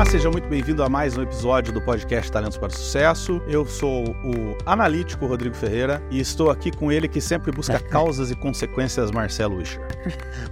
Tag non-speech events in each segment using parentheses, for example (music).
Olá, seja muito bem-vindo a mais um episódio do podcast Talentos para o Sucesso. Eu sou o analítico Rodrigo Ferreira e estou aqui com ele que sempre busca (laughs) causas e consequências, Marcelo Wischer.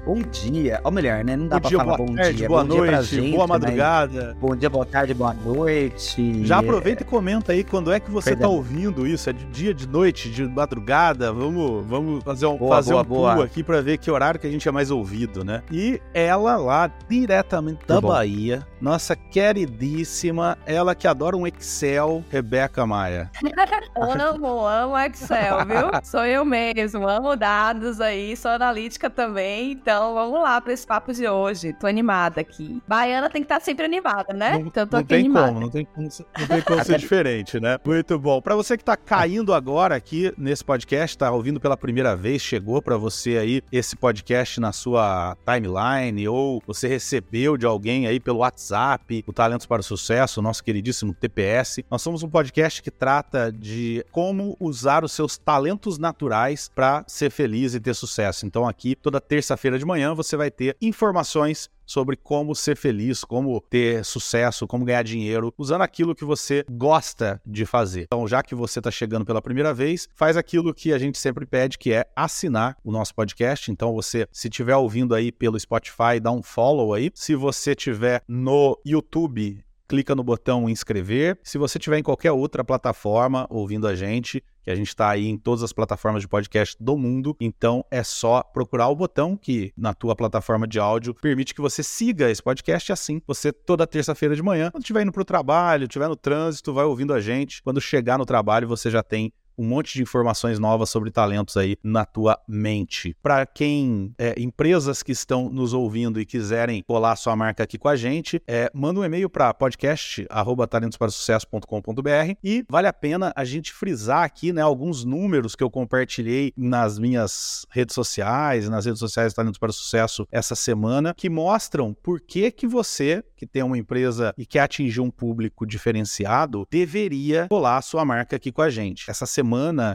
bom dia, ou melhor, né? Não dá pra falar bom tarde, dia. Boa bom noite, dia gente, boa madrugada. Bom dia, boa tarde, boa noite. Já aproveita e comenta aí quando é que você está ouvindo isso. É de dia, de noite, de madrugada? Vamos, vamos fazer um, boa, fazer boa, um boa. aqui para ver que horário que a gente é mais ouvido, né? E ela lá, diretamente da. Bahia, nossa queridíssima, ela que adora um Excel, Rebeca Maia. (laughs) Amo, amo Excel, viu? (laughs) Sou eu mesmo, amo dados aí, sou analítica também, então vamos lá para esse papo de hoje. Tô animada aqui. Baiana tem que estar sempre animada, né? Não, então tô não aqui tem animada. como, não tem como, ser- não tem como (laughs) ser diferente, né? Muito bom. Para você que tá caindo agora aqui nesse podcast, tá ouvindo pela primeira vez, chegou para você aí esse podcast na sua timeline ou você recebeu de alguém aí pelo WhatsApp, o Talentos para o Sucesso, nosso queridíssimo TPS. Nós somos um podcast que trata de como usar os seus talentos naturais para ser feliz e ter sucesso. Então aqui toda terça-feira de manhã você vai ter informações sobre como ser feliz, como ter sucesso, como ganhar dinheiro, usando aquilo que você gosta de fazer. Então, já que você está chegando pela primeira vez, faz aquilo que a gente sempre pede, que é assinar o nosso podcast. Então, você, se estiver ouvindo aí pelo Spotify, dá um follow aí. Se você estiver no YouTube, clica no botão inscrever. Se você estiver em qualquer outra plataforma ouvindo a gente, que a gente está aí em todas as plataformas de podcast do mundo, então é só procurar o botão que na tua plataforma de áudio permite que você siga esse podcast e assim você toda terça-feira de manhã, quando estiver indo para o trabalho, estiver no trânsito, vai ouvindo a gente. Quando chegar no trabalho, você já tem um monte de informações novas sobre talentos aí na tua mente. Para quem, é, empresas que estão nos ouvindo e quiserem colar sua marca aqui com a gente, é, manda um e-mail para podcast@talentosparasucesso.com.br e vale a pena a gente frisar aqui, né, alguns números que eu compartilhei nas minhas redes sociais, nas redes sociais Talentos para Sucesso essa semana, que mostram por que que você que tem uma empresa e quer atingir um público diferenciado, deveria colar sua marca aqui com a gente. Essa semana,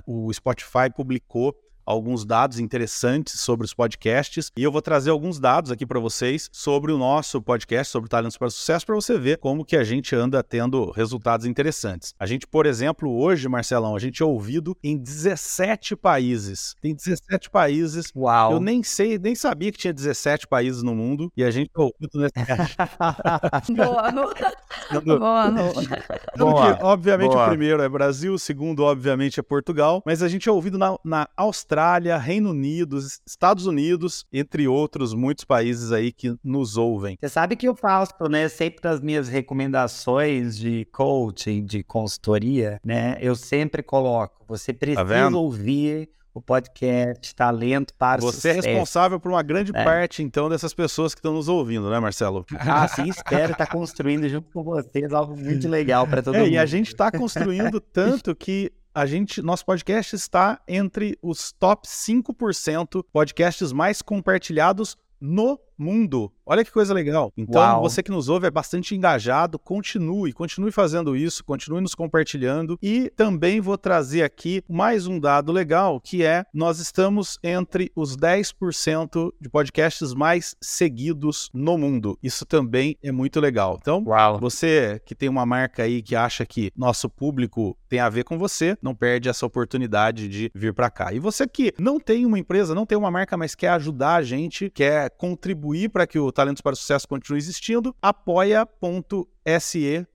o Spotify publicou alguns dados interessantes sobre os podcasts e eu vou trazer alguns dados aqui para vocês sobre o nosso podcast, sobre Talentos para o Sucesso, para você ver como que a gente anda tendo resultados interessantes. A gente, por exemplo, hoje, Marcelão, a gente é ouvido em 17 países. Tem 17 países. Uau. Eu nem sei, nem sabia que tinha 17 países no mundo e a gente é ouvido nesse (laughs) Boa, no... Boa, (laughs) no... Sendo Boa, obviamente, boa. o primeiro é Brasil, o segundo, obviamente, é Portugal, mas a gente é ouvido na, na Austrália, Reino Unido, Estados Unidos, entre outros muitos países aí que nos ouvem. Você sabe que eu faço, né? Sempre as minhas recomendações de coaching, de consultoria, né? Eu sempre coloco, você precisa vendo? ouvir o podcast Talento para o Você é Sucesso. responsável por uma grande É. parte, então, dessas pessoas que estão nos ouvindo, né, Marcelo? Ah, sim, espero estar construindo junto com vocês algo muito legal para (laughs) todo É, mundo. e a gente está construindo tanto que a gente, nosso podcast está entre os top 5% podcasts mais compartilhados no mundo. Olha que coisa legal. Então, Uau. você que nos ouve é bastante engajado, continue, continue fazendo isso, continue nos compartilhando. E também vou trazer aqui mais um dado legal, que é nós estamos entre os 10% de podcasts mais seguidos no mundo. Isso também é muito legal. Então, Uau. você que tem uma marca aí que acha que nosso público tem a ver com você, não perde essa oportunidade de vir para cá. E você que não tem uma empresa, não tem uma marca, mas quer ajudar a gente, quer contribuir para que o Talentos para o Sucesso continue existindo, apoia.se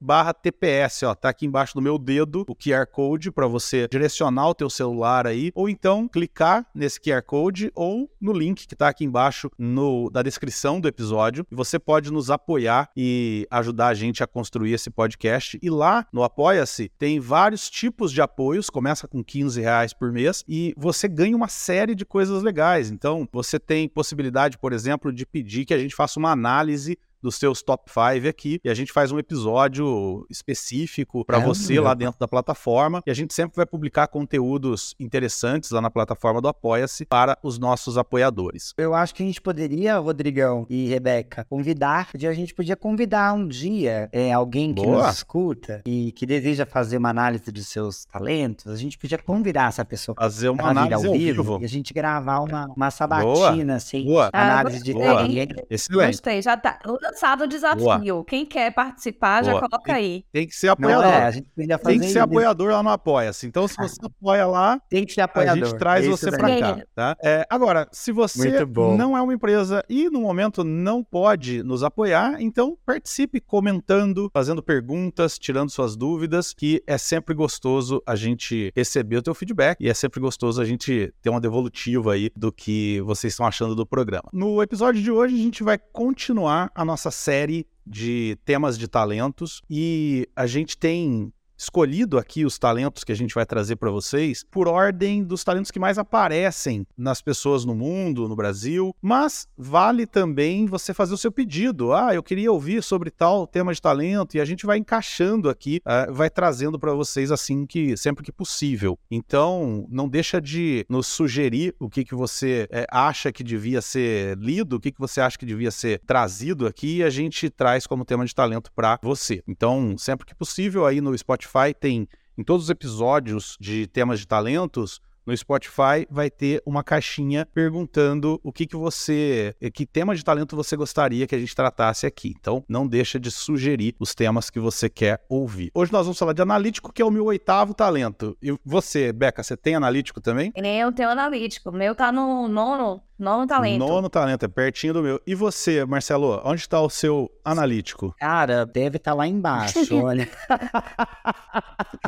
barra TPS, ó, tá aqui embaixo do meu dedo o QR Code para você direcionar o teu celular aí, ou então clicar nesse QR Code ou no link que tá aqui embaixo no, da descrição do episódio, e você pode nos apoiar e ajudar a gente a construir esse podcast. E lá no Apoia-se tem vários tipos de apoios, começa com 15 reais por mês, e você ganha uma série de coisas legais. Então, você tem possibilidade, por exemplo, de pedir que a gente faça uma análise dos seus top 5 aqui e a gente faz um episódio específico para É, você meu. lá dentro da plataforma e a gente sempre vai publicar conteúdos interessantes lá na plataforma do Apoia-se para os nossos apoiadores. Eu acho que a gente poderia, Rodrigão e Rebeca, convidar, a gente podia convidar um dia é, alguém que Boa. nos escuta e que deseja fazer uma análise dos seus talentos, a gente podia convidar essa pessoa Fazer uma pra vir análise ao vivo, vivo. e a gente gravar uma, uma sabatina, assim, Boa. análise de Ah, talento. Excelente. Gostei, já tá lançado o desafio. Quem quer participar, já Boa. coloca aí. Tem que ser Não apoiador. é, a gente fazer Tem que ser apoiador lá no Apoia-se. Então, se você apoia lá, Tem que ser a apoiador. gente traz é você daí. cá, tá? É, agora, se você não é uma empresa e no momento não pode nos apoiar, então participe comentando, fazendo perguntas, tirando suas dúvidas, que é sempre gostoso a gente receber o teu feedback e é sempre gostoso a gente ter uma devolutiva aí do que vocês estão achando do programa. No episódio de hoje a gente vai continuar a nossa série de temas de talentos e a gente tem escolhido aqui os talentos que a gente vai trazer para vocês por ordem dos talentos que mais aparecem nas pessoas no mundo, no Brasil, mas vale também você fazer o seu pedido. Ah, eu queria ouvir sobre tal tema de talento e a gente vai encaixando aqui, ah, vai trazendo para vocês assim que sempre que possível. Então, não deixa de nos sugerir o que que você eh, acha que devia ser lido, o que que você acha que devia ser trazido aqui e a gente traz como tema de talento para você. Então, sempre que possível aí no Spotify tem em todos os episódios de temas de talentos, no Spotify vai ter uma caixinha perguntando o que que você, eh, que tema de talento você gostaria que a gente tratasse aqui. Então, não deixa de sugerir os temas que você quer ouvir. Hoje nós vamos falar de analítico, que é o meu oitavo talento. E você, Beca, você tem analítico também? Nem eu tenho analítico. O meu tá no nono, nono talento. Nono talento, é pertinho do meu. E você, Marcelo, onde está o seu analítico? Cara, deve estar lá embaixo, (laughs) olha.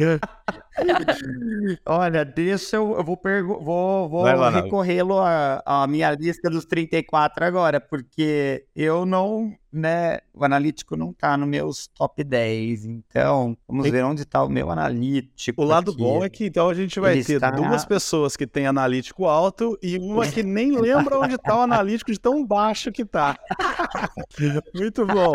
(laughs) Olha, deixa eu. Eu vou, pergu- vou, vou recorrê-lo à à minha lista dos 34 agora, porque eu não. Né, o analítico não tá nos meus top 10. Então, vamos Tem- ver onde tá o meu analítico. O lado aqui. bom é que então a gente vai Ele ter está- duas pessoas que têm analítico alto e uma que nem (laughs) lembra onde tá o analítico de tão baixo que tá. (laughs) Muito bom.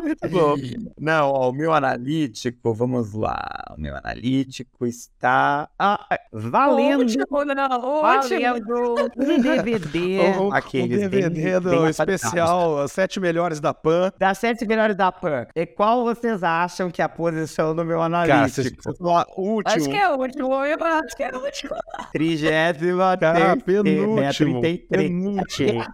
Muito bom. Não, ó, o meu analítico, vamos lá. O meu analítico está ah, valendo. Último, não, último. Valendo um DVD. O, o Aqueles bem- DVD bem do especial Sete Melhores da PAN. Das sete melhores da PAN. E qual vocês acham que é a posição do meu Cara, analítico? falou último. Acho que é o último, eu acho que é o último. Trigésima Cara, terceira, penúltimo, 33. penúltimo.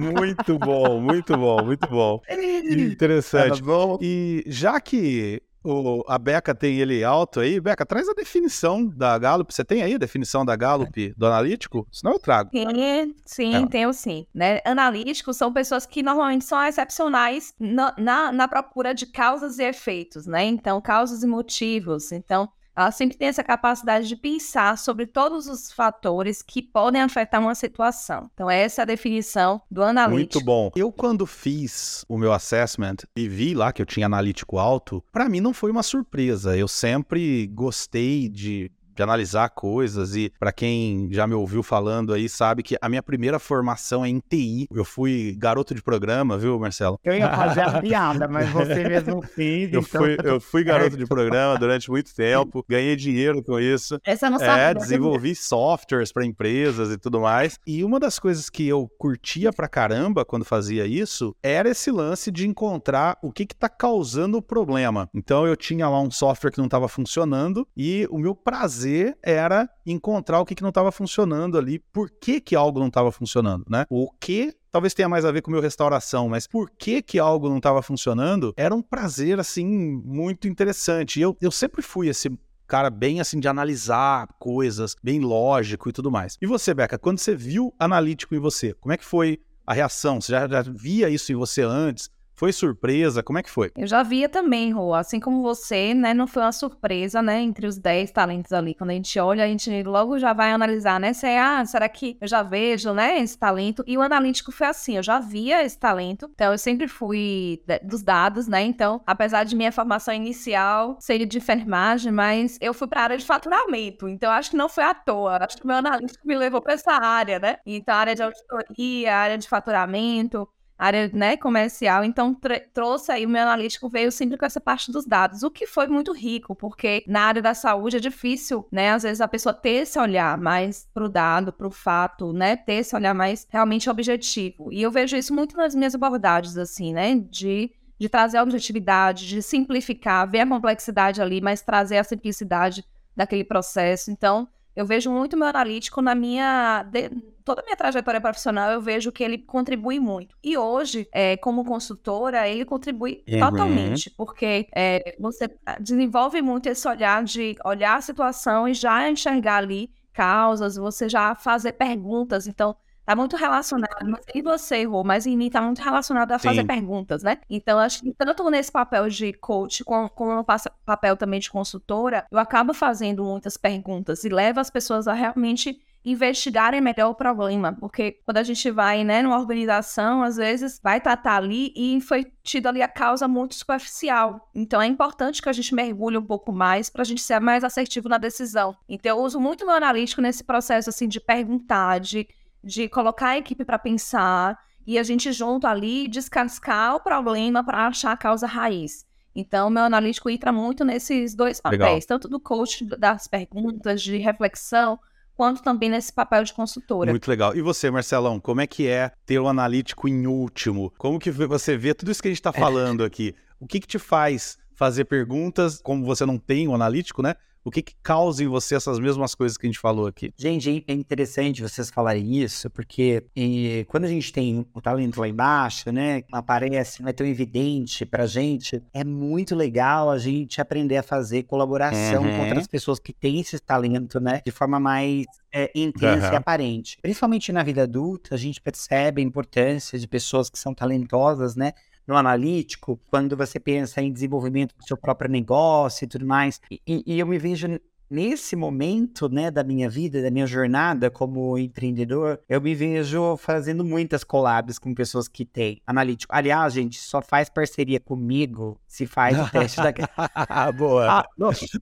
Muito bom, muito bom, muito bom. (laughs) Tá Interessante. bom? E já que o- a Beca tem ele alto aí, Beca, traz a definição da Gallup. Você tem aí a definição da Gallup do analítico? Senão eu trago. Sim, sim, É. tenho sim. Né? Analíticos são pessoas que normalmente são excepcionais na, na, na procura de causas e efeitos, né? Então, causas e motivos. Então, ela sempre tem essa capacidade de pensar sobre todos os fatores que podem afetar uma situação. Então, essa é a definição do analítico. Muito bom. Eu, quando fiz o meu assessment e vi lá que eu tinha analítico alto, pra mim não foi uma surpresa. Eu sempre gostei de. De analisar coisas e pra quem já me ouviu falando aí sabe que a minha primeira formação é em TI. Eu fui garoto de programa, viu, Marcelo? Eu ia fazer a (laughs) piada, mas você mesmo fez. Eu então fui, eu fui garoto de (laughs) programa durante muito tempo, ganhei dinheiro com isso. Essa não É, sabia. desenvolvi softwares para empresas e tudo mais. E uma das coisas que eu curtia pra caramba quando fazia isso era esse lance de encontrar o que que tá causando o problema. Então eu tinha lá um software que não estava funcionando e o meu prazer era encontrar o que que não estava funcionando ali, por que que algo não estava funcionando, né? O que talvez tenha mais a ver com meu restauração, mas por que que algo não estava funcionando era um prazer, assim, muito interessante. Eu, eu sempre fui esse cara bem assim de analisar coisas, bem lógico e tudo mais. E você, Beca, quando você viu analítico em você, como é que foi a reação? Você já, já via isso em você antes? Foi surpresa? Como é que foi? Eu já via também, Rô, assim como você, né? Não foi uma surpresa, né? Entre os 10 talentos ali. Quando a gente olha, a gente logo já vai analisar, né? Se, é, ah, será que eu já vejo, né? Esse talento. E o analítico foi assim, eu já via esse talento. Então, eu sempre fui dos dados, né? Então, apesar de minha formação inicial ser de enfermagem, mas eu fui para a área de faturamento. Então, acho que não foi à toa. Acho que meu analítico me levou para essa área, né? Então, área de auditoria, área de faturamento. Área né, comercial, então trouxe aí o meu analítico veio sempre com essa parte dos dados, o que foi muito rico, porque na área da saúde é difícil, né, às vezes a pessoa ter esse olhar mais pro dado, pro fato, né, ter esse olhar mais realmente objetivo. E eu vejo isso muito nas minhas abordagens, assim, né, de de trazer a objetividade, de simplificar, ver a complexidade ali, mas trazer a simplicidade daquele processo. Então, eu vejo muito meu analítico na minha. De, toda a minha trajetória profissional, eu vejo que ele contribui muito. E hoje, é, como consultora, ele contribui uhum. totalmente, porque é, você desenvolve muito esse olhar de olhar a situação e já enxergar ali causas, você já fazer perguntas. Então, Tá muito relacionado, não sei você, Rô, mas em mim tá muito relacionado a fazer Sim. perguntas, né? Então, acho que tanto nesse papel de coach, como, como no papel também de consultora, eu acabo fazendo muitas perguntas e levo as pessoas a realmente investigarem melhor o problema, porque quando a gente vai, né, numa organização, às vezes vai tratar ali e foi tido ali a causa muito superficial. Então é importante que a gente mergulhe um pouco mais para a gente ser mais assertivo na decisão. Então eu uso muito meu analítico nesse processo assim de perguntar, de de colocar a equipe para pensar e a gente junto ali descascar o problema para achar a causa raiz. Então, meu analítico entra muito nesses dois papéis, Legal. tanto do coach das perguntas, de reflexão, quanto também nesse papel de consultora. Muito legal. E você, Marcelão, como é que é ter o analítico em último? Como que você vê tudo isso que a gente está falando aqui? O que, que te faz fazer perguntas, como você não tem o analítico, né? O que, que causa em você essas mesmas coisas que a gente falou aqui? Gente, é interessante vocês falarem isso, porque e, quando a gente tem o talento lá embaixo, né, aparece, não é tão evidente pra gente, é muito legal a gente aprender a fazer colaboração uhum. com outras pessoas que têm esse talento, né, de forma mais é, intensa uhum. e aparente. Principalmente na vida adulta, a gente percebe a importância de pessoas que são talentosas, né, no analítico, quando você pensa em desenvolvimento do seu próprio negócio e tudo mais. E, e eu me vejo nesse momento, né, da minha vida, da minha jornada como empreendedor, eu me vejo fazendo muitas collabs com pessoas que têm analítico. Aliás, gente, só faz parceria comigo se faz o teste da. (laughs) Boa. Ah,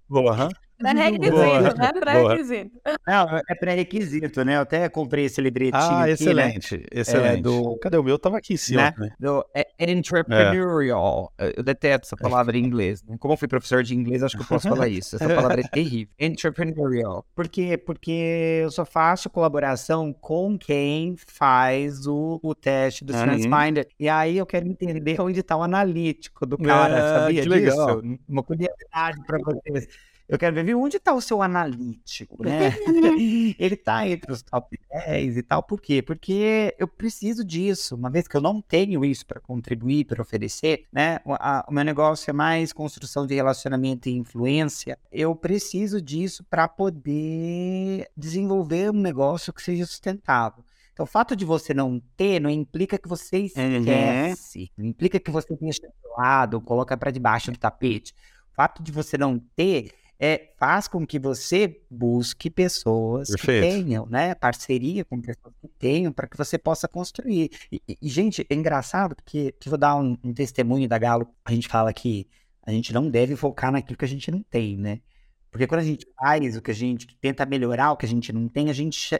Boa. Não é requisito, não é pré-requisito. Não, é pré-requisito, né? Eu até comprei esse livretinho ah, aqui, excelente, né? excelente. É, do... Cadê o meu? Tava aqui em cima. Né? Do é, entrepreneurial. É. Eu detesto essa palavra em inglês. Né? Como eu fui professor de inglês, acho que eu posso falar isso. Essa (laughs) palavra é terrível. Entrepreneurial. Por quê? Porque eu só faço colaboração com quem faz o, o teste do uhum. ScienceMinder. E aí eu quero entender onde está o analítico do cara, ah, sabia que disso? Legal. Uma curiosidade para vocês. Eu quero ver onde está o seu analítico, né? (laughs) (laughs) Ele está entre os top 10 e tal. Por quê? Porque eu preciso disso. Uma vez que eu não tenho isso para contribuir, para oferecer, né? O, a, o, meu negócio é mais construção de relacionamento e influência. Eu preciso disso para poder desenvolver um negócio que seja sustentável. Então, o fato de você não ter não implica que você esquece, uhum. não implica que você deixa de lado, coloca para debaixo do tapete. O fato de você não ter é, faz com que você busque pessoas Perfeito. que tenham, né, parceria com pessoas que tenham, para que você possa construir. E, e, gente, é engraçado porque, que vou dar um, um, testemunho da Galo, a gente fala que a gente não deve focar naquilo que a gente não tem, né? Porque quando a gente faz o que a gente tenta melhorar, o que a gente não tem, a gente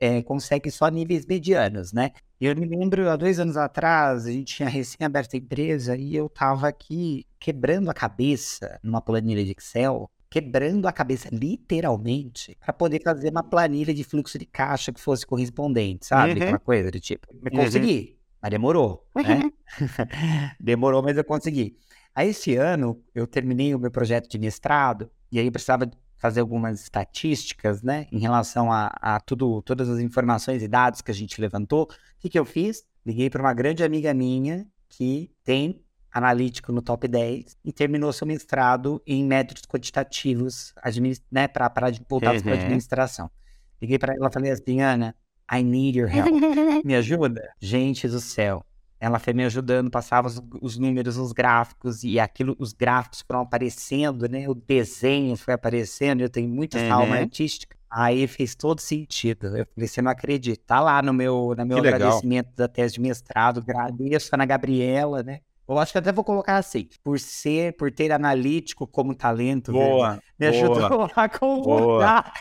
é, consegue só níveis medianos, né? Eu me lembro, há dois anos atrás, a gente tinha recém aberto a empresa e eu tava aqui quebrando a cabeça numa planilha de Excel quebrando a cabeça literalmente para poder fazer uma planilha de fluxo de caixa que fosse correspondente, sabe? Uhum. Uma coisa do tipo. Me uhum. consegui, uhum. mas demorou, né? (laughs) demorou, mas eu consegui. Aí esse ano eu terminei o meu projeto de mestrado e aí eu precisava fazer algumas estatísticas, né, em relação a, a tudo, todas as informações e dados que a gente levantou. O que, que eu fiz? Liguei para uma grande amiga minha que tem analítico no top 10 e terminou seu mestrado em métodos quantitativos, né, para voltados uhum. para administração. Liguei para ela e falei assim, Ana, I need your help. (laughs) Me ajuda? Gente do céu. Ela foi me ajudando, passava os, os, números, os gráficos, e aquilo, os gráficos foram aparecendo, né? O desenho foi aparecendo, eu tenho muita uhum. alma artística. Aí fez todo sentido. Eu falei, você não acredita. Tá lá no meu, no meu agradecimento da tese de mestrado, agradeço a Ana Gabriela, né? Eu acho que até vou colocar assim, por ser, por ter analítico como talento, boa, velho, me boa, ajudou (laughs) a computar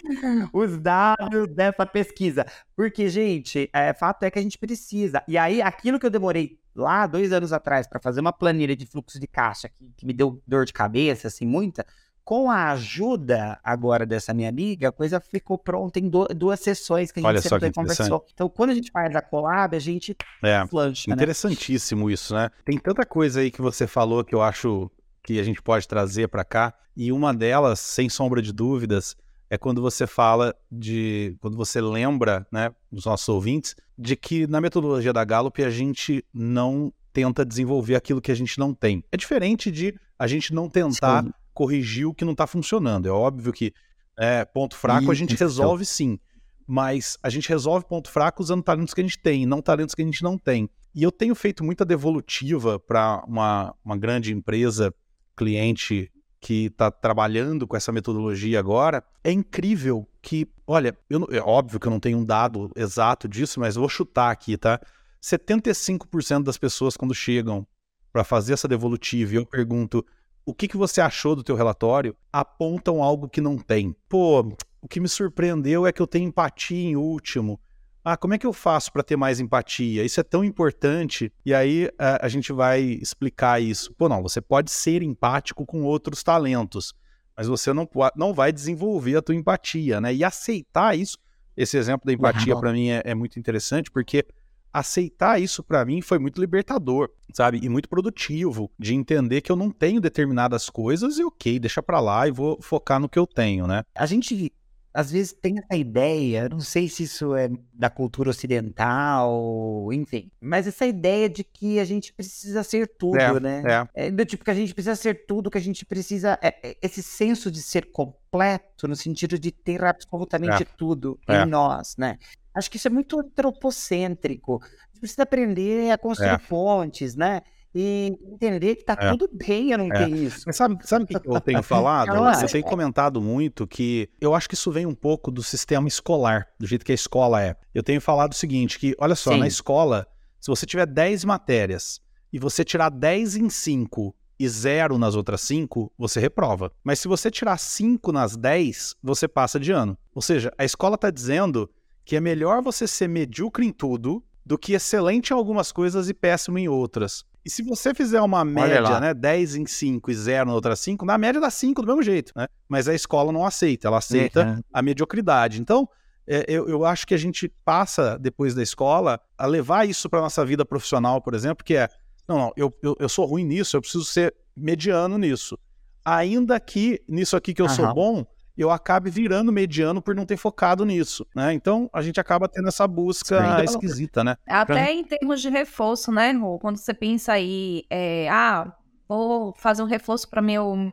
os dados dessa pesquisa. Porque, gente, é, fato é que a gente precisa. E aí, aquilo que eu demorei lá dois anos atrás para fazer uma planilha de fluxo de caixa que, que me deu dor de cabeça, assim, muita, com a ajuda agora dessa minha amiga, a coisa ficou pronta em duas sessões que a gente Olha sempre conversou. Então, quando a gente faz a collab, a gente é, flancha, né? Interessantíssimo né? isso, né? Tem tanta coisa aí que você falou que eu acho que a gente pode trazer para cá, e uma delas, sem sombra de dúvidas, é quando você fala de. quando você lembra, né, dos nossos ouvintes, de que na metodologia da Gallup a gente não tenta desenvolver aquilo que a gente não tem. É diferente de a gente não tentar Sim corrigir o que não está funcionando. É óbvio que é, ponto fraco a gente resolve sim, mas a gente resolve ponto fraco usando talentos que a gente tem, não talentos que a gente não tem. E eu tenho feito muita devolutiva para uma, uma grande empresa cliente que está trabalhando com essa metodologia agora. É incrível que, olha, eu, é óbvio que eu não tenho um dado exato disso, mas eu vou chutar aqui, tá? 75% das pessoas quando chegam para fazer essa devolutiva e eu pergunto o que, que você achou do teu relatório, apontam algo que não tem. Pô, o que me surpreendeu é que eu tenho empatia em último. Ah, como é que eu faço para ter mais empatia? Isso é tão importante. E aí a, a, gente vai explicar isso. Pô, não, você pode ser empático com outros talentos, mas você não, não vai desenvolver a tua empatia, né? E aceitar isso. Esse exemplo da empatia para mim é, é muito interessante porque aceitar isso para mim foi muito libertador, sabe? E muito produtivo de entender que eu não tenho determinadas coisas e ok, deixa para lá e vou focar no que eu tenho, né? A gente às vezes tem essa ideia, não sei se isso é da cultura ocidental, enfim, mas essa ideia de que a gente precisa ser tudo, é, né? É. é. do tipo que a gente precisa ser tudo, que a gente precisa. É, é esse senso de ser completo, no sentido de ter absolutamente é. tudo em é. nós, né? Acho que isso é muito antropocêntrico. A gente precisa aprender a construir é. pontes, né? E entender que tá é. tudo bem eu não é. ter isso. Mas sabe, sabe o que eu tenho (laughs) falado? Você tem comentado muito que eu acho que isso vem um pouco do sistema escolar, do jeito que a escola é. Eu tenho falado o seguinte, que olha só, Sim. na escola, se você tiver 10 matérias e você tirar 10 em 5 e 0 nas outras 5, você reprova. Mas se você tirar 5 nas 10, você passa de ano. Ou seja, a escola está dizendo que é melhor você ser medíocre em tudo do que excelente em algumas coisas e péssimo em outras. E se você fizer uma média, né, 10 em 5 e 0 na outra 5, na média dá 5 do mesmo jeito, né? Mas a escola não aceita, ela aceita é. a mediocridade. Então, é, eu, eu acho que a gente passa, depois da escola, a levar isso para nossa vida profissional, por exemplo, que é, não, não, eu, eu, eu, sou ruim nisso, eu preciso ser mediano nisso. Ainda que nisso aqui que eu Aham. sou bom, eu acabe virando mediano por não ter focado nisso, né? Então a gente acaba tendo essa busca Sim. esquisita, né? Até pra... em termos de reforço, né, Rô? Quando você pensa aí, é, ah, vou fazer um reforço para meu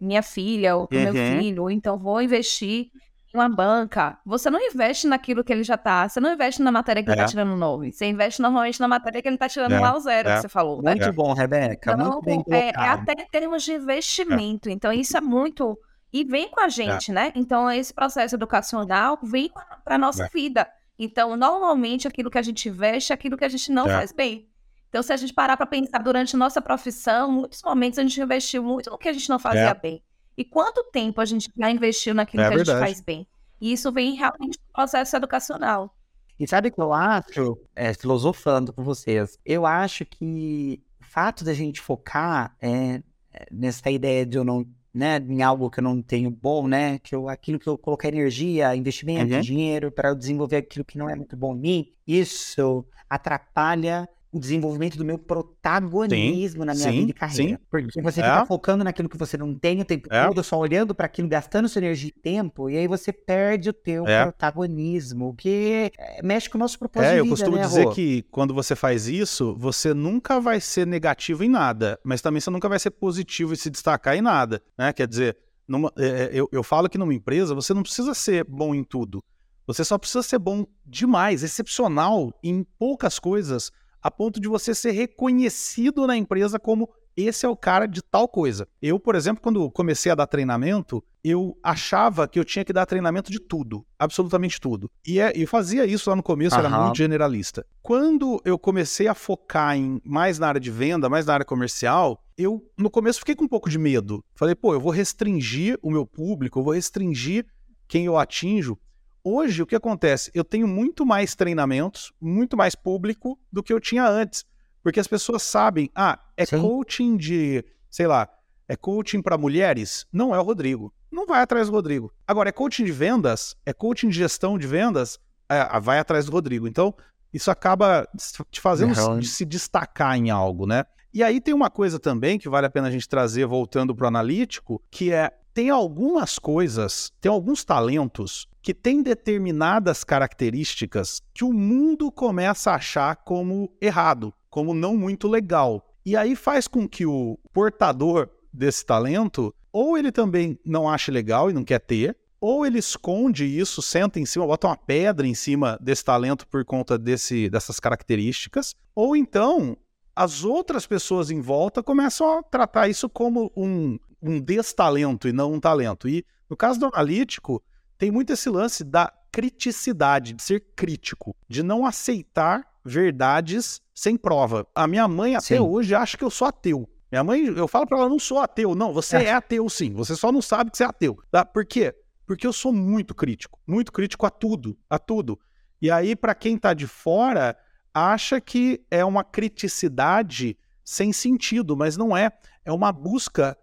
minha filha ou para uhum. meu filho, ou então vou investir em uma banca. Você não investe naquilo que ele já tá, você não investe na matéria que é. ele tá tirando 9, você investe normalmente na matéria que ele tá tirando é. lá o zero, é. que você falou, né? Muito bom, Rebeca, então, muito bem é, é, até em termos de investimento, então isso é muito e vem com a é. gente, é. né? Então, esse processo educacional vem para a nossa é. vida. Então, normalmente, aquilo que a gente investe é aquilo que a gente não é. faz bem. Então, se a gente parar para pensar durante nossa profissão, muitos momentos a gente investiu muito no que a gente não fazia é. bem. E quanto tempo a gente já investiu naquilo que a gente faz bem? E isso vem realmente do processo educacional. E sabe o que eu acho, é, filosofando com vocês, eu acho que o fato da gente focar é, nessa ideia de eu não né, em algo que eu não tenho bom, né, que eu, aquilo que eu colocar energia, investimento, uhum. dinheiro para eu desenvolver aquilo que não é muito bom em mim, isso atrapalha o desenvolvimento do meu protagonismo sim, na minha sim, vida e carreira. Sim. Porque você fica é. focando naquilo que você não tem o tempo é. todo, só olhando para aquilo, gastando sua energia e tempo, e aí você perde o teu é. protagonismo, que é, mexe com o nosso propósito é, de vida, eu costumo né, dizer Rô? que quando você faz isso, você nunca vai ser negativo em nada, mas também você nunca vai ser positivo e se destacar em nada, né? Quer dizer, numa, é, é, eu, eu falo que numa empresa você não precisa ser bom em tudo. Você só precisa ser bom demais, excepcional em poucas coisas a ponto de você ser reconhecido na empresa como esse é o cara de tal coisa. Eu, por exemplo, quando comecei a dar treinamento, eu achava que eu tinha que dar treinamento de tudo, absolutamente tudo. E é, eu fazia isso lá no começo, uhum. era muito generalista. Quando eu comecei a focar em mais na área de venda, mais na área comercial, eu no começo fiquei com um pouco de medo. Falei, pô, eu vou restringir o meu público, eu vou restringir quem eu atinjo. Hoje, o que acontece? Eu tenho muito mais treinamentos, muito mais público do que eu tinha antes. Porque as pessoas sabem, ah, é Sim. coaching de, sei lá, é coaching para mulheres? Não é o Rodrigo. Não vai atrás do Rodrigo. Agora, é coaching de vendas? É coaching de gestão de vendas? É, vai atrás do Rodrigo. Então, isso acaba te fazendo uhum. se destacar em algo, né? E aí tem uma coisa também que vale a pena a gente trazer, voltando para o analítico, que é tem algumas coisas, tem alguns talentos que têm determinadas características que o mundo começa a achar como errado, como não muito legal. E aí faz com que o portador desse talento, ou ele também não acha legal e não quer ter, ou ele esconde isso, senta em cima, bota uma pedra em cima desse talento por conta desse, dessas características, ou então as outras pessoas em volta começam a tratar isso como um, um destalento e não um talento. E no caso do analítico, tem muito esse lance da criticidade, de ser crítico, de não aceitar verdades sem prova. A minha mãe até Sim. hoje acha que eu sou ateu. Minha mãe, eu falo para ela, não sou ateu. Não, você é. é. ateu sim. Você só não sabe que você é ateu. Tá? Por quê? Porque eu sou muito crítico. Muito crítico a tudo. A tudo. E aí, para quem tá de fora, acha que é uma criticidade sem sentido, mas não é. É uma busca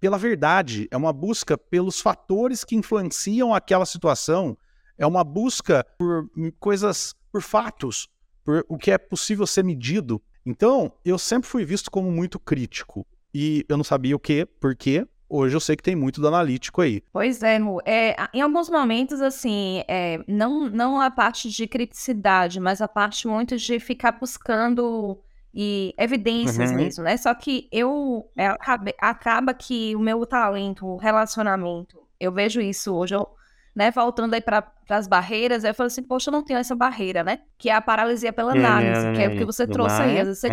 pela verdade, é uma busca pelos fatores que influenciam aquela situação, é uma busca por coisas, por fatos, por o que é possível ser medido. Então, eu sempre fui visto como muito crítico. E eu não sabia o que, por quê. Hoje eu sei que tem muito do analítico aí. Pois é, Mu. É, em alguns momentos, assim, é, não, não a parte de criticidade, mas a parte muito de ficar buscando e evidências uhum. mesmo, né? Só que eu é, acaba que o meu talento, o relacionamento, eu vejo isso hoje. Eu, né, voltando aí para as barreiras, eu falo assim, poxa, eu não tenho essa barreira, né? Que é a paralisia pela análise, que é o que você trouxe aí. Às vezes você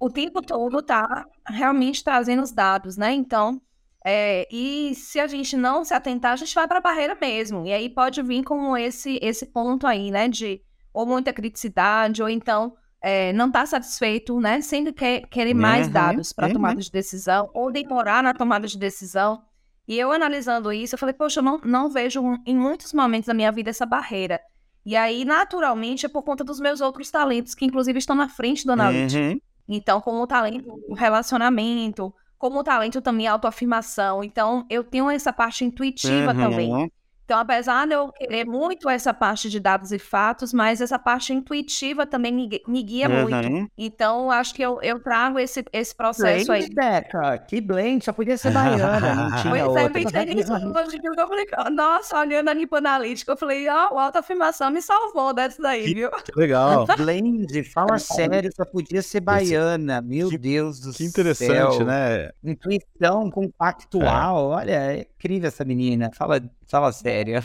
o tempo todo tá realmente trazendo os dados, né? Então, é, e se a gente não se atentar, a gente vai para a barreira mesmo. E aí pode vir com esse, esse ponto aí, né? De ou muita criticidade, ou então é, não está satisfeito, né? Sempre quer querer mais uhum, dados para uhum. tomada de decisão, ou demorar na tomada de decisão. E eu analisando isso, eu falei, poxa, eu não, não vejo em muitos momentos da minha vida essa barreira. E aí, naturalmente, é por conta dos meus outros talentos, que inclusive estão na frente do analítico. Uhum. Então, como o talento, o relacionamento, como o talento também a autoafirmação. Então, eu tenho essa parte intuitiva uhum. também. Então, apesar de eu querer muito essa parte de dados e fatos, mas essa parte intuitiva também me, me guia uhum. muito. Então, acho que eu, eu trago esse, esse processo blend, aí. Deca, que blend, só podia ser baiana, não (laughs) tinha pois é, eu pensei nisso, eu falei, nossa, olhando ali pro analítico, eu falei, ó, oh, a autoafirmação me salvou dessa daí, que, viu? Que legal. (laughs) blend, fala sério, só podia ser baiana, meu que, Deus do céu. Que interessante, céu. né? Intuição compactual, é. olha, é incrível essa menina, fala Fala sério.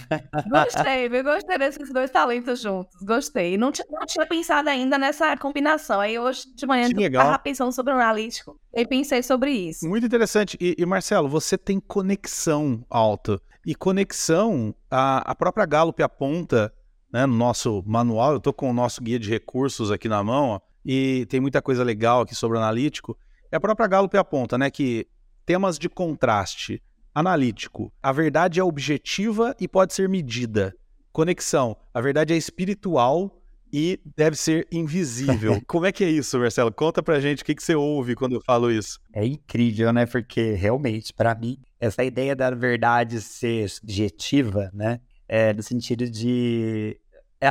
Gostei, eu gostei desses dois talentos juntos. Gostei. Não, não tinha pensado ainda nessa combinação. Aí hoje de manhã eu estava pensando sobre o analítico e pensei sobre isso. Muito interessante. E, e, Marcelo, você tem conexão alta. E conexão, a, a própria Gallup aponta né, no nosso manual. Eu estou com o nosso guia de recursos aqui na mão, ó, e tem muita coisa legal aqui sobre o analítico. E a própria Gallup aponta né, que temas de contraste Analítico. A verdade é objetiva e pode ser medida. Conexão. A verdade é espiritual e deve ser invisível. (laughs) Como é que é isso, Marcelo? Conta pra gente o que, que você ouve quando eu falo isso. É incrível, né? Porque realmente, para mim, essa ideia da verdade ser subjetiva, né? É no sentido de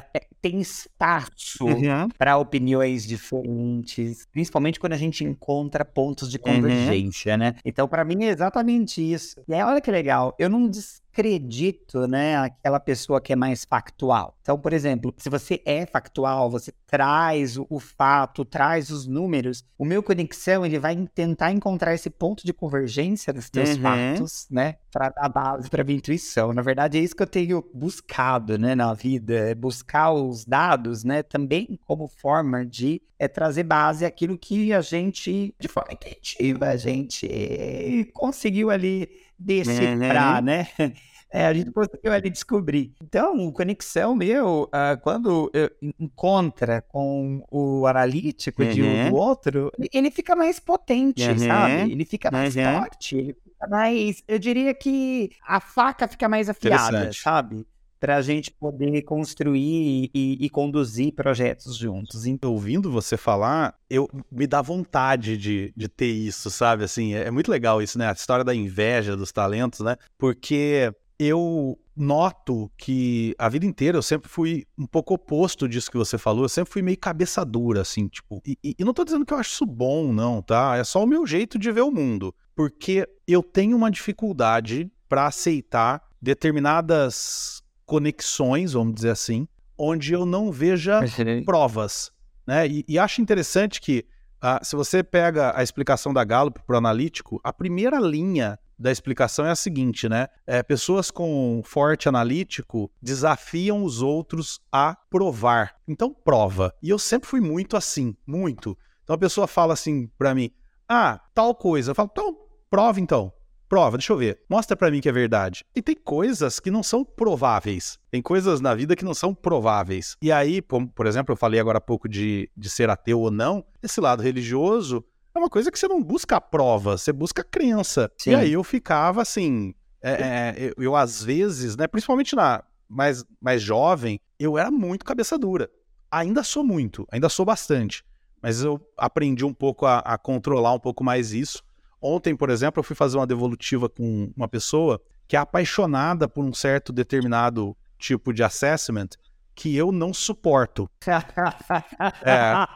tem espaço uhum. para opiniões diferentes, principalmente quando a gente encontra pontos de uhum. convergência, uhum. né? Então, para mim, é exatamente isso. E aí, olha que legal, eu não descredito, né, aquela pessoa que é mais factual. Então, por exemplo, se você é factual, você traz o, o fato, traz os números, o meu conexão, ele vai tentar encontrar esse ponto de convergência dos teus uhum. fatos, né, para dar base para minha intuição. Na verdade, é isso que eu tenho buscado, né, na vida, é buscar os dados, né, também como forma de é, trazer base àquilo que a gente, de forma intuitiva, a gente conseguiu ali decifrar, uhum. né? É, a gente conseguiu ali descobrir. Então, o conexão meu, uh, quando encontra com o analítico uhum. de um do outro, ele fica mais potente, uhum. sabe? Ele fica mais uhum. forte, ele fica mais. Eu diria que a faca fica mais afiada, sabe? Para a gente poder construir e, e, conduzir projetos juntos. Então, ouvindo você falar, eu me dá vontade de, de ter isso, sabe? Assim, é, é muito legal isso, né? A história da inveja dos talentos, né? Porque eu noto que a vida inteira eu sempre fui um pouco oposto disso que você falou, eu sempre fui meio cabeça dura, assim, tipo, e, e não tô dizendo que eu acho isso bom, não, tá? É só o meu jeito de ver o mundo, porque eu tenho uma dificuldade para aceitar determinadas conexões, vamos dizer assim, onde eu não veja provas. Né? E, e acho interessante que, ah, se você pega a explicação da Gallup para o analítico, a primeira linha da explicação é a seguinte, né? É, pessoas com forte analítico desafiam os outros a provar. Então, prova. E eu sempre fui muito assim, muito. Então, a pessoa fala assim para mim, ah, tal coisa. Eu falo, então, prova então. Prova, deixa eu ver. Mostra para mim que é verdade. E tem coisas que não são prováveis. Tem coisas na vida que não são prováveis. E aí, por exemplo, eu falei agora há pouco de, de ser ateu ou não. Esse lado religioso é uma coisa que você não busca a prova, você busca a crença. Sim. E aí eu ficava assim. É, é, eu, eu, às vezes, né, principalmente na mais, mais jovem, eu era muito cabeça dura. Ainda sou muito, ainda sou bastante. Mas eu aprendi um pouco a, a controlar um pouco mais isso. Ontem, por exemplo, eu fui fazer uma devolutiva com uma pessoa que é apaixonada por um certo determinado tipo de assessment que eu não suporto. (laughs) é.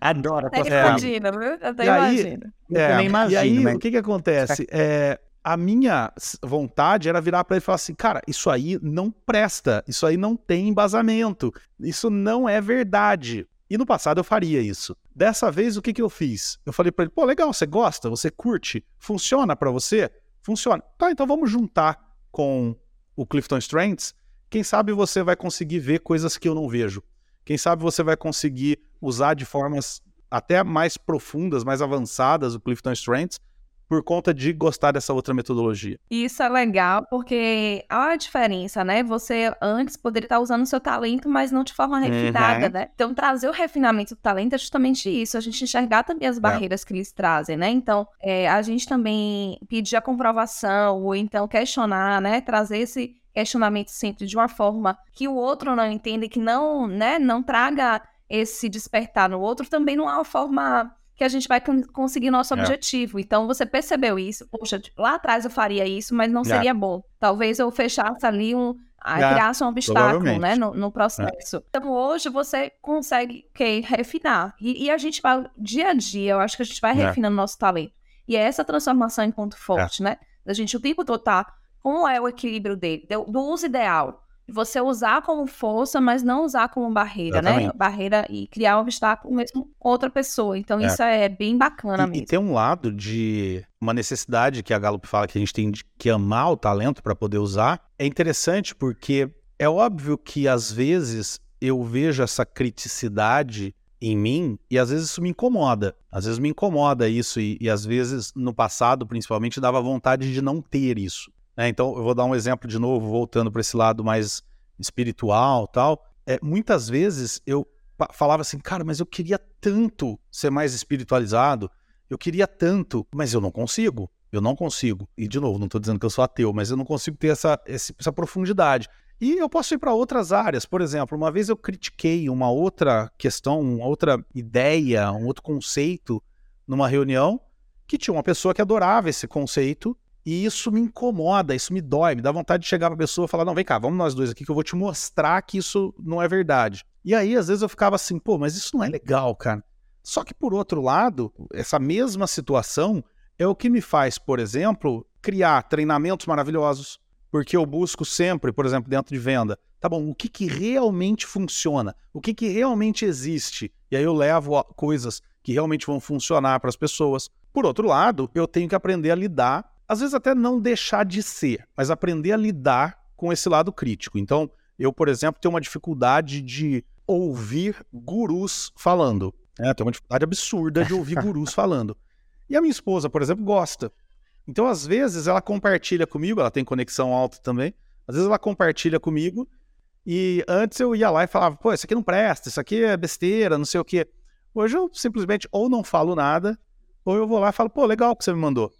Adoro. Até é. imagina, viu? Até e imagina. Aí, é, imagino, e aí, mas... o que que acontece? É, a minha vontade era virar para ele e falar assim, cara, isso aí não presta, isso aí não tem embasamento, isso não é verdade. E no passado eu faria isso. Dessa vez, o que, que eu fiz? Eu falei para ele: pô, legal, você gosta, você curte, funciona para você? Funciona. Tá, então vamos juntar com o Clifton Strengths. Quem sabe você vai conseguir ver coisas que eu não vejo. Quem sabe você vai conseguir usar de formas até mais profundas, mais avançadas o Clifton Strengths por conta de gostar dessa outra metodologia. Isso é legal porque há a diferença, né? Você antes poderia estar usando o seu talento, mas não de forma refinada, uhum. né? Então, trazer o refinamento do talento é justamente isso, a gente enxergar também as é. barreiras é. que eles trazem, né? Então, é, a gente também pedir a comprovação, ou então questionar, né? Trazer esse questionamento sempre de uma forma que o outro não entenda e que não, né, não traga esse despertar no outro, também não é uma forma que a gente vai conseguir nosso é. objetivo. Então você percebeu isso, poxa, lá atrás eu faria isso, mas não é. seria bom. Talvez eu fechasse ali um, é. criasse um obstáculo, né, no, no processo. É. Então hoje você consegue okay, refinar e, e, a gente vai dia a dia. Eu acho que a gente vai é. refinando nosso talento. E é essa transformação em ponto forte, né? A gente o tempo todo tá como é o equilíbrio dele, do uso ideal você usar como força, mas não usar como barreira, né? Exatamente. né? Barreira e criar um obstáculo mesmo com outra pessoa. Então é. isso é bem bacana e, mesmo. E tem um lado de uma necessidade que a Gallup fala que a gente tem que amar o talento para poder usar. É interessante porque é óbvio que às vezes eu vejo essa criticidade em mim e às vezes isso me incomoda. Às vezes me incomoda isso e, e às vezes no passado, principalmente, dava vontade de não ter isso. Né? Então, eu vou dar um exemplo de novo, voltando para esse lado mais espiritual tal. É, muitas vezes eu falava assim, cara, mas eu queria tanto ser mais espiritualizado, eu queria tanto, mas eu não consigo. Eu não consigo. E, de novo, não estou dizendo que eu sou ateu, mas eu não consigo ter essa, essa profundidade. E eu posso ir para outras áreas. Por exemplo, uma vez eu critiquei uma outra questão, uma outra ideia, um outro conceito numa reunião que tinha uma pessoa que adorava esse conceito e isso me incomoda, isso me dói, me dá vontade de chegar pra pessoa e falar: não, vem cá, vamos nós dois aqui que eu vou te mostrar que isso não é verdade. E aí, às vezes, eu ficava assim, pô, mas isso não é legal, cara. Só que, por outro lado, essa mesma situação é o que me faz, por exemplo, criar treinamentos maravilhosos, porque eu busco sempre, por exemplo, dentro de venda, tá bom, o que, que realmente funciona, o que, que realmente existe, e aí eu levo coisas que realmente vão funcionar para as pessoas. Por outro lado, eu tenho que aprender a lidar às vezes até não deixar de ser, mas aprender a lidar com esse lado crítico. Então, eu, por exemplo, tenho uma dificuldade de ouvir gurus falando. É, tenho uma dificuldade absurda de ouvir gurus (laughs) falando. E a minha esposa, por exemplo, gosta. Então, às vezes, ela compartilha comigo, ela tem conexão alta também. Às vezes ela compartilha comigo e antes eu ia lá e falava, pô, isso aqui não presta, isso aqui é besteira, não sei o quê. Hoje eu simplesmente ou não falo nada, ou eu vou lá e falo, pô, legal que você me mandou.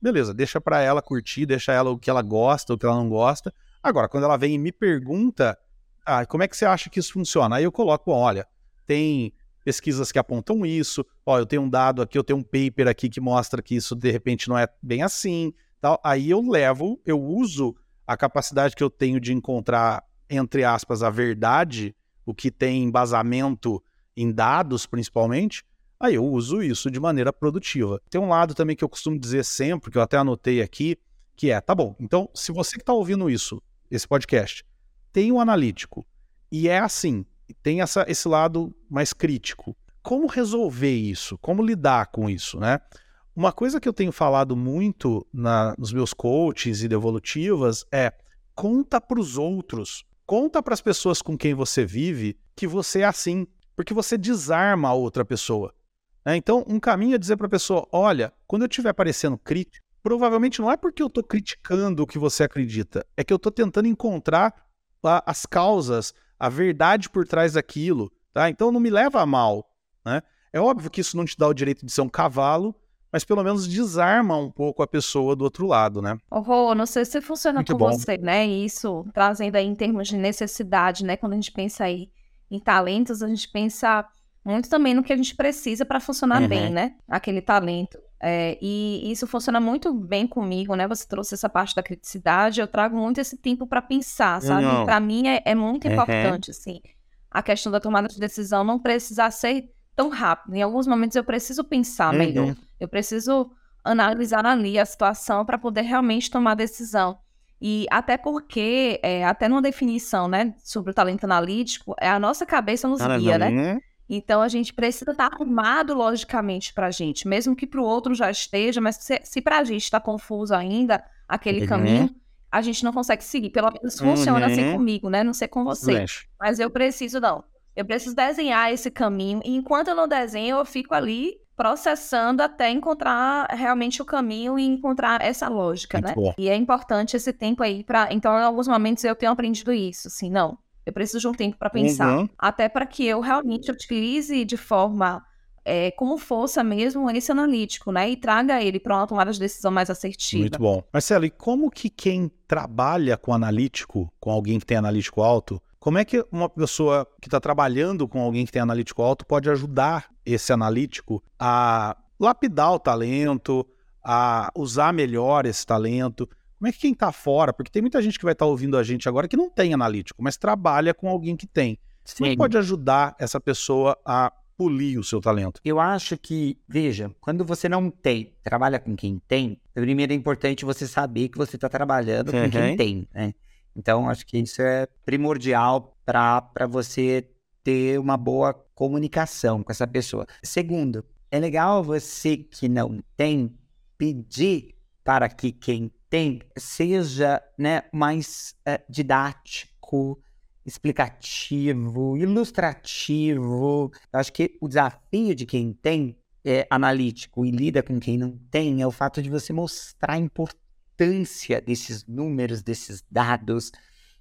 Beleza, deixa para ela curtir, deixa ela o que ela gosta, o que ela não gosta. Agora, quando ela vem e me pergunta, ah, como é que você acha que isso funciona? Aí eu coloco, olha, tem pesquisas que apontam isso, ó, eu tenho um dado aqui, eu tenho um paper aqui que mostra que isso de repente não é bem assim, tal. Aí eu levo, eu uso a capacidade que eu tenho de encontrar, entre aspas, a verdade, o que tem embasamento em dados, principalmente, aí eu uso isso de maneira produtiva. Tem um lado também que eu costumo dizer sempre, que eu até anotei aqui, que é, tá bom, então se você que está ouvindo isso, esse podcast, tem um analítico, e é assim, tem essa, esse lado mais crítico. Como resolver isso? Como lidar com isso, né? Uma coisa que eu tenho falado muito na, nos meus coaches e devolutivas é conta para os outros, conta para as pessoas com quem você vive que você é assim, porque você desarma a outra pessoa. Né? Então, um caminho é dizer para a pessoa: olha, quando eu estiver parecendo crítico, provavelmente não é porque eu estou criticando o que você acredita, é que eu estou tentando encontrar a, as causas, a verdade por trás daquilo. Tá? Então, não me leva a mal. Né? É óbvio que isso não te dá o direito de ser um cavalo, mas pelo menos desarma um pouco a pessoa do outro lado, né? Oh, não sei se funciona Muito com bom. você, né? Isso, trazendo aí em termos de necessidade, né? Quando a gente pensa aí em talentos, a gente pensa muito também no que a gente precisa para funcionar uhum. bem, né? Aquele talento. É, e isso funciona muito bem comigo, né? Você trouxe essa parte da criticidade, eu trago muito esse tempo para pensar, sabe? Para mim é, é muito uhum. importante, assim. A questão da tomada de decisão não precisar ser tão rápido. Em alguns momentos eu preciso pensar uhum. melhor. Eu preciso analisar ali a situação para poder realmente tomar decisão. E até porque, é, até numa definição, né, sobre o talento analítico, é a nossa cabeça nos guia, né? Então a gente precisa estar arrumado logicamente para a gente, mesmo que para o outro já esteja, mas se, se para a gente está confuso ainda aquele uhum. caminho, a gente não consegue seguir. Pelo menos funciona assim uhum. assim comigo, né? Não sei com você. Mas eu preciso, não. Eu preciso desenhar esse caminho. E enquanto eu não desenho, eu fico ali processando até encontrar realmente o caminho e encontrar essa lógica, Muito né? Bom. E é importante esse tempo aí para. Então, em alguns momentos eu tenho aprendido isso, assim, não. Eu preciso de um tempo para pensar, uhum. até para que eu realmente utilize de forma é, como força mesmo esse analítico, né? E traga ele para uma tomada de decisão mais assertiva. Muito bom. Marcelo, e como que quem trabalha com analítico, com alguém que tem analítico alto, como é que uma pessoa que está trabalhando com alguém que tem analítico alto pode ajudar esse analítico a lapidar o talento, a usar melhor esse talento? Como é que quem está fora, porque tem muita gente que vai estar tá ouvindo a gente agora que não tem analítico, mas trabalha com alguém que tem. Sim. Como é que pode ajudar essa pessoa a polir o seu talento? Eu acho que, veja, quando você não tem, trabalha com quem tem, primeiro é importante você saber que você está trabalhando com quem tem, né? Então, acho que isso é primordial para você ter uma boa comunicação com essa pessoa. Segundo, é legal você que não tem pedir para que quem tem seja né, mais é, didático, explicativo, ilustrativo. Eu acho que o desafio de quem tem é analítico e lida com quem não tem é o fato de você mostrar a importância desses números, desses dados,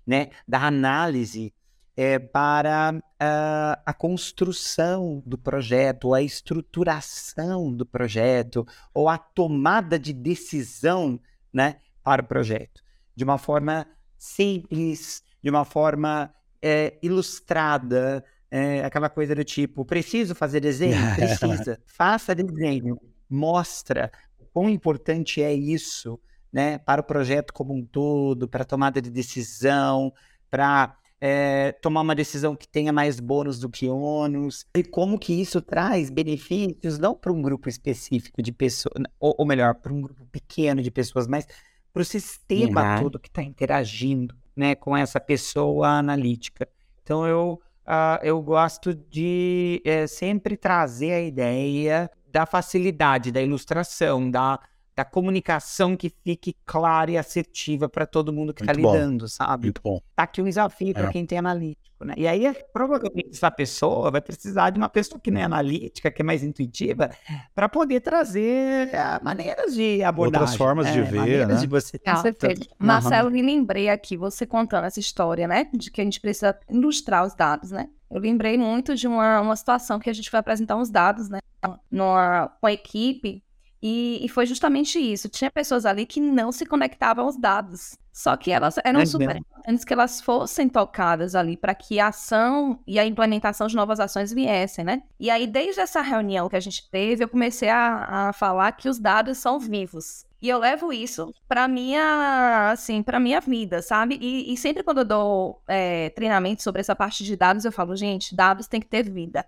né, da análise é, para uh, a construção do projeto, a estruturação do projeto, ou a tomada de decisão né, para o projeto, de uma forma simples, de uma forma é, ilustrada, é, aquela coisa do tipo, preciso fazer desenho? (laughs) Precisa. Faça desenho, mostra o quão importante é isso né, para o projeto como um todo, para tomada de decisão, para é, tomar uma decisão que tenha mais bônus do que ônus, e como que isso traz benefícios não para um grupo específico de pessoas, ou, ou melhor, para um grupo pequeno de pessoas, mas para o sistema uhum. todo que está interagindo né, com essa pessoa analítica. Então eu, uh, eu gosto de é, sempre trazer a ideia da facilidade, da ilustração, da da comunicação que fique clara e assertiva para todo mundo que está lidando, sabe? Muito bom. Tá aqui um desafio para É. quem tem analítico, né? E aí, provavelmente, essa pessoa vai precisar de uma pessoa que não é analítica, que é mais intuitiva, para poder trazer eh, maneiras de abordar. Outras formas de ver, maneiras né? de você. Com certeza. Aham. Marcelo, me lembrei aqui, você contando essa história, né? De que a gente precisa ilustrar os dados, né? Eu lembrei muito de uma, uma situação que a gente foi apresentar uns dados, né? Numa, com a equipe, e, e foi justamente isso. Tinha pessoas ali que não se conectavam aos dados. Só que elas eram É super importantes que elas fossem tocadas ali para que a ação e a implementação de novas ações viessem, né? E aí, desde essa reunião que a gente teve, eu comecei a, a falar que os dados são vivos. E eu levo isso para minha, assim, para minha vida, sabe? E, e sempre quando eu dou é, treinamento sobre essa parte de dados, eu falo, gente, dados tem que ter vida.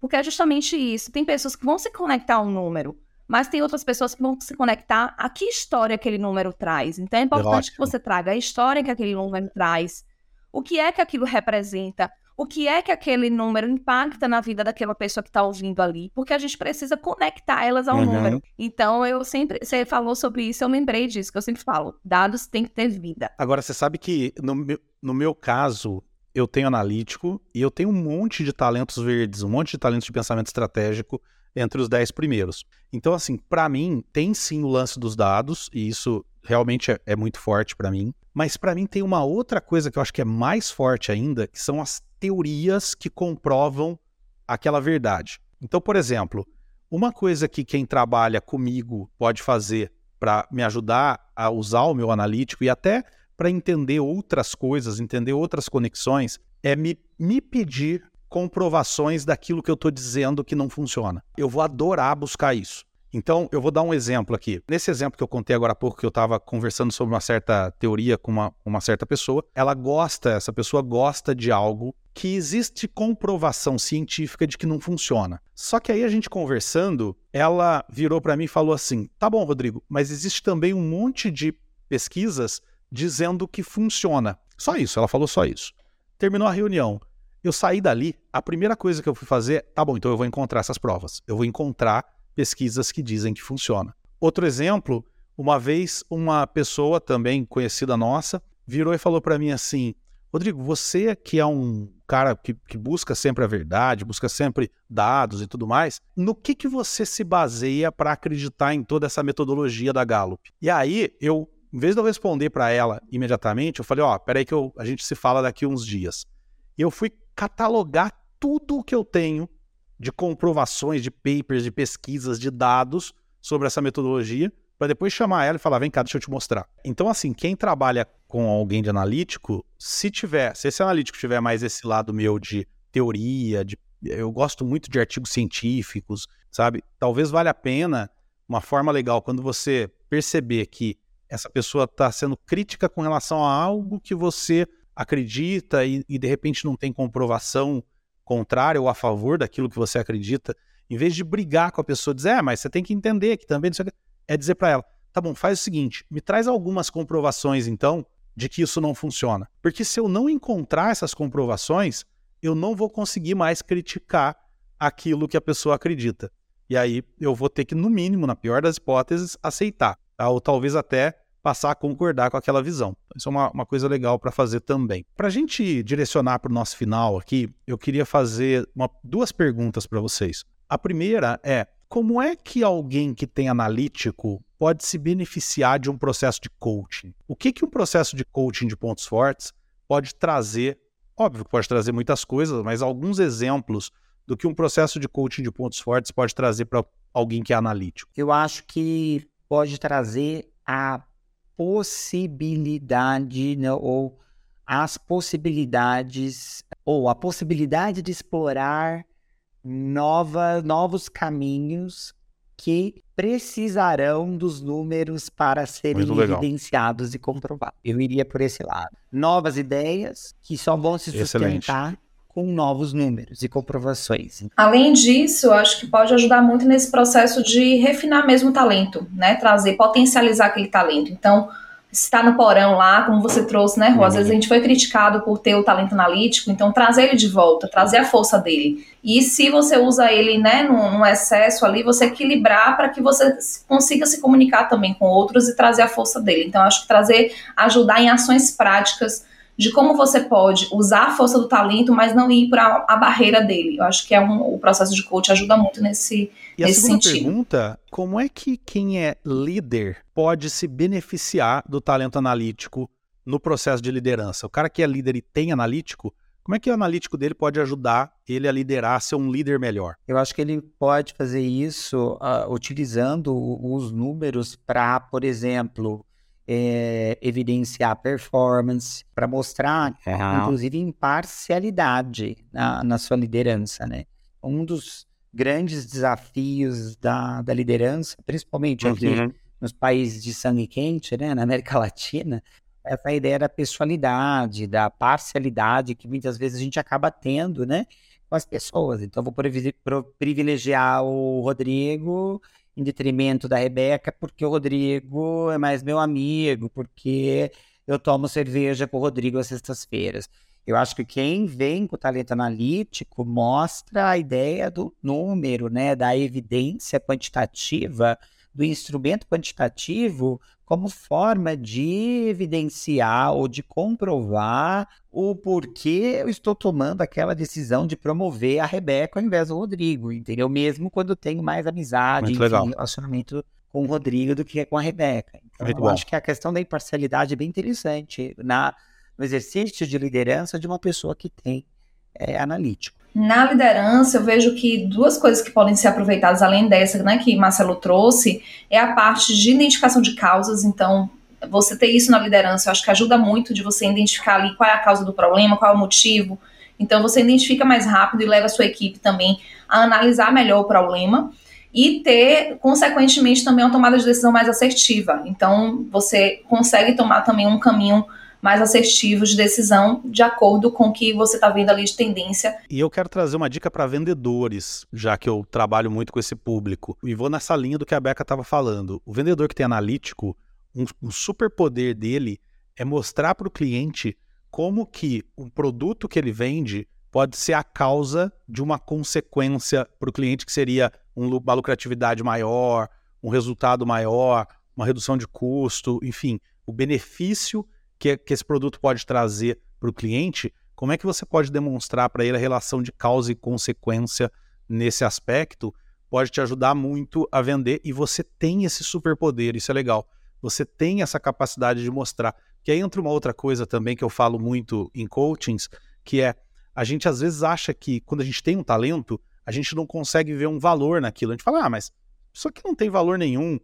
Porque é justamente isso. Tem pessoas que vão se conectar a um número, mas tem outras pessoas que vão se conectar a que história aquele número traz. Então é importante que você traga a história que aquele número traz, o que é que aquilo representa, o que é que aquele número impacta na vida daquela pessoa que está ouvindo ali, porque a gente precisa conectar elas ao Uhum. número. Então eu sempre, você falou sobre isso, eu lembrei disso, que eu sempre falo, dados têm que ter vida. Agora, você sabe que no meu, no meu caso, eu tenho analítico e eu tenho um monte de talentos verdes, um monte de talentos de pensamento estratégico entre os 10 primeiros. Então, assim, para mim, tem sim o lance dos dados, e isso realmente é, é muito forte para mim. Mas para mim tem uma outra coisa que eu acho que é mais forte ainda, que são as teorias que comprovam aquela verdade. Então, por exemplo, uma coisa que quem trabalha comigo pode fazer para me ajudar a usar o meu analítico e até para entender outras coisas, entender outras conexões, é me, me pedir comprovações daquilo que eu estou dizendo que não funciona. Eu vou adorar buscar isso. Então, eu vou dar um exemplo aqui. Nesse exemplo que eu contei agora há pouco, que eu estava conversando sobre uma certa teoria com uma, uma certa pessoa, ela gosta, essa pessoa gosta de algo que existe comprovação científica de que não funciona. Só que aí a gente conversando, ela virou para mim e falou assim: tá bom, Rodrigo, mas existe também um monte de pesquisas dizendo que funciona. Só isso, ela falou só isso. Terminou a reunião. Eu saí dali, a primeira coisa que eu fui fazer, tá bom, então eu vou encontrar essas provas. Eu vou encontrar pesquisas que dizem que funciona. Outro exemplo, uma vez uma pessoa também conhecida nossa virou e falou para mim assim: Rodrigo, você que é um cara que, que, busca sempre a verdade, busca sempre dados e tudo mais, no que, que você se baseia para acreditar em toda essa metodologia da Gallup? E aí eu, em vez de eu responder para ela imediatamente, eu falei: Ó, oh, peraí que eu, a gente se fala daqui uns dias. Eu fui catalogar tudo o que eu tenho de comprovações, de papers, de pesquisas, de dados sobre essa metodologia, para depois chamar ela e falar: vem cá, deixa eu te mostrar. Então, assim, quem trabalha com alguém de analítico, se tiver, se esse analítico tiver mais esse lado meu de teoria, de, eu gosto muito de artigos científicos, sabe? Talvez valha a pena uma forma legal quando você perceber que essa pessoa está sendo crítica com relação a algo que você acredita e, e de repente não tem comprovação contrária ou a favor daquilo que você acredita, em vez de brigar com a pessoa, dizer, é, mas você tem que entender que também é dizer para ela, tá bom, faz o seguinte, me traz algumas comprovações então de que isso não funciona. Porque se eu não encontrar essas comprovações, eu não vou conseguir mais criticar aquilo que a pessoa acredita. E aí eu vou ter que, no mínimo, na pior das hipóteses, aceitar, tá? ou talvez até passar a concordar com aquela visão. Isso é uma, uma coisa legal para fazer também. Para a gente direcionar para o nosso final aqui, eu queria fazer uma, duas perguntas para vocês. A primeira é: como é que alguém que tem analítico pode se beneficiar de um processo de coaching? O que, que um processo de coaching de pontos fortes pode trazer? Óbvio que pode trazer muitas coisas, mas alguns exemplos do que um processo de coaching de pontos fortes pode trazer para alguém que é analítico. Eu acho que pode trazer a possibilidade, né, ou as possibilidades, ou a possibilidade de explorar nova, novos caminhos que precisarão dos números para serem evidenciados e comprovados. Eu iria por esse lado. Novas ideias que só vão se sustentar Excelente. Com novos números e comprovações. Além disso, acho que pode ajudar muito nesse processo de refinar mesmo o talento, né? Trazer, potencializar aquele talento. Então, está no porão lá, como você trouxe, né, Rô? Às vezes a gente foi criticado por ter o talento analítico, então trazer ele de volta, trazer a força dele. E se você usa ele, né, num, num excesso ali, você equilibrar para que você consiga se comunicar também com outros e trazer a força dele. Então, acho que trazer, ajudar em ações práticas de como você pode usar a força do talento, mas não ir para a barreira dele. Eu acho que é um, o processo de coach ajuda muito nesse, e nesse a segunda sentido. pergunta, como é que quem é líder pode se beneficiar do talento analítico no processo de liderança? O cara que é líder e tem analítico, como é que o analítico dele pode ajudar ele a liderar, a ser um líder melhor? Eu acho que ele pode fazer isso uh, utilizando os números para, por exemplo, é, evidenciar performance, para mostrar, uhum. inclusive, imparcialidade na, na sua liderança, né? Um dos grandes desafios da, da liderança, principalmente aqui uhum. nos países de sangue quente, né, na América (laughs) Latina, essa ideia da pessoalidade, da parcialidade que muitas vezes a gente acaba tendo, né, com as pessoas. Então, vou privilegiar o Rodrigo em detrimento da Rebeca, porque o Rodrigo é mais meu amigo, porque eu tomo cerveja com o Rodrigo às sextas-feiras. Eu acho que quem vem com o talento analítico mostra a ideia do número, né, da evidência quantitativa, do instrumento quantitativo como forma de evidenciar ou de comprovar o porquê eu estou tomando aquela decisão de promover a Rebeca ao invés do Rodrigo, entendeu? Mesmo quando tenho mais amizade, enfim, relacionamento com o Rodrigo do que com a Rebeca. Então, Muito eu bom. acho que a questão da imparcialidade é bem interessante na, no exercício de liderança de uma pessoa que tem é, analítico. Na liderança, eu vejo que duas coisas que podem ser aproveitadas, além dessa né, que Marcelo trouxe, é a parte de identificação de causas. Então, você ter isso na liderança, eu acho que ajuda muito de você identificar ali qual é a causa do problema, qual é o motivo. Então, você identifica mais rápido e leva a sua equipe também a analisar melhor o problema e ter, consequentemente, também uma tomada de decisão mais assertiva. Então, você consegue tomar também um caminho mais assertivos de decisão de acordo com o que você está vendo ali de tendência. E eu quero trazer uma dica para vendedores, já que eu trabalho muito com esse público. E vou nessa linha do que a Beca estava falando. O vendedor que tem analítico, um, um superpoder dele é mostrar para o cliente como que um produto que ele vende pode ser a causa de uma consequência para o cliente que seria uma lucratividade maior, um resultado maior, uma redução de custo, enfim, o benefício que, que esse produto pode trazer para o cliente, como é que você pode demonstrar para ele a relação de causa e consequência nesse aspecto? Pode te ajudar muito a vender e você tem esse superpoder, isso é legal. Você tem essa capacidade de mostrar. Que aí entra uma outra coisa também que eu falo muito em coachings, que é a gente às vezes acha que quando a gente tem um talento, a gente não consegue ver um valor naquilo. A gente fala, ah, mas isso aqui não tem valor nenhum,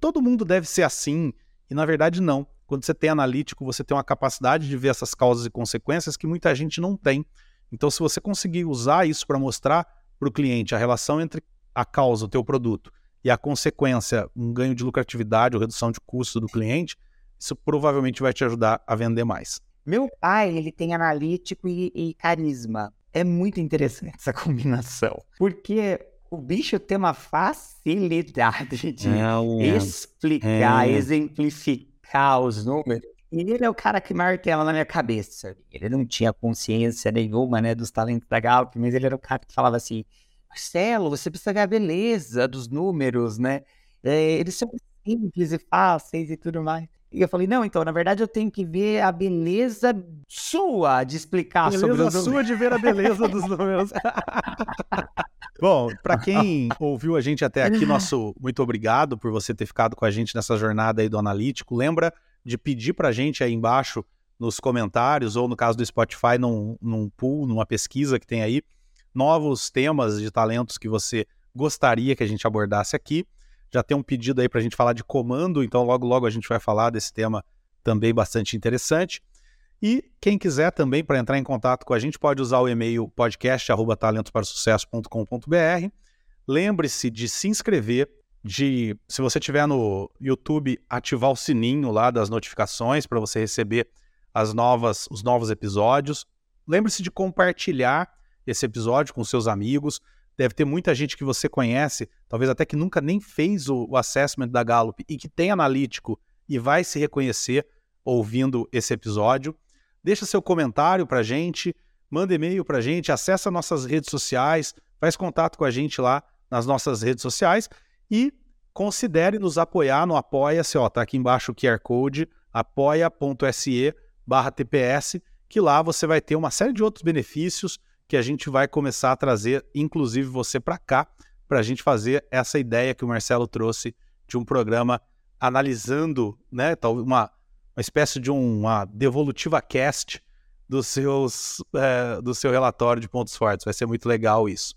todo mundo deve ser assim. E na verdade, não. Quando você tem analítico, você tem uma capacidade de ver essas causas e consequências que muita gente não tem. Então, se você conseguir usar isso para mostrar para o cliente a relação entre a causa, o teu produto, e a consequência, um ganho de lucratividade ou redução de custo do cliente, isso provavelmente vai te ajudar a vender mais. Meu pai, ele tem analítico e, e carisma. É muito interessante (laughs) essa combinação, porque o bicho tem uma facilidade de é, explicar, é. exemplificar os números. E ele é o cara que martela na minha cabeça. Ele não tinha consciência nenhuma, né, dos talentos da Gallup, mas ele era o cara que falava assim, Marcelo, você precisa ver a beleza dos números, né? É, eles são simples e fáceis e tudo mais. E eu falei, não, então, na verdade eu tenho que ver a beleza sua de explicar beleza sobre os números. sua de ver a beleza dos (laughs) números. Bom, para quem ouviu a gente até aqui, nosso muito obrigado por você ter ficado com a gente nessa jornada aí do analítico. Lembra de pedir para a gente aí embaixo nos comentários ou no caso do Spotify num, num pool, numa pesquisa que tem aí, novos temas de talentos que você gostaria que a gente abordasse aqui. Já tem um pedido aí para a gente falar de comando, então logo logo a gente vai falar desse tema também bastante interessante. E quem quiser também, para entrar em contato com a gente, pode usar o e-mail podcast.talentosparasucesso.com.br. Lembre-se de se inscrever, de, se você estiver no YouTube, ativar o sininho lá das notificações para você receber as novas, os novos episódios. Lembre-se de compartilhar esse episódio com seus amigos. Deve ter muita gente que você conhece, talvez até que nunca nem fez o, o assessment da Gallup e que tem analítico e vai se reconhecer ouvindo esse episódio. Deixa seu comentário para a gente, manda e-mail para a gente, acessa nossas redes sociais, faz contato com a gente lá nas nossas redes sociais e considere nos apoiar no Apoia-se, ó, tá aqui embaixo o QR Code, apoia.se barra TPS, que lá você vai ter uma série de outros benefícios que a gente vai começar a trazer, inclusive você para cá, para a gente fazer essa ideia que o Marcelo trouxe de um programa analisando, né, uma, uma espécie de uma devolutiva cast dos seus, é, do seu relatório de pontos fortes. Vai ser muito legal isso.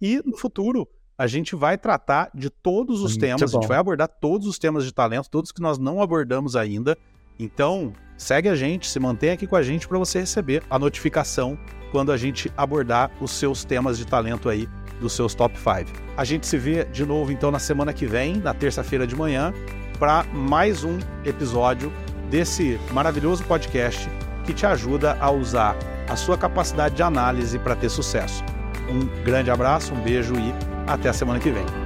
E no futuro, a gente vai tratar de todos os muito temas, bom. a gente vai abordar todos os temas de talento, todos que nós não abordamos ainda. Então, segue a gente, se mantém aqui com a gente para você receber a notificação quando a gente abordar os seus temas de talento aí dos seus top 5. A gente se vê de novo então na semana que vem, na terça-feira de manhã, para mais um episódio desse maravilhoso podcast que te ajuda a usar a sua capacidade de análise para ter sucesso. Um grande abraço, um beijo e até a semana que vem.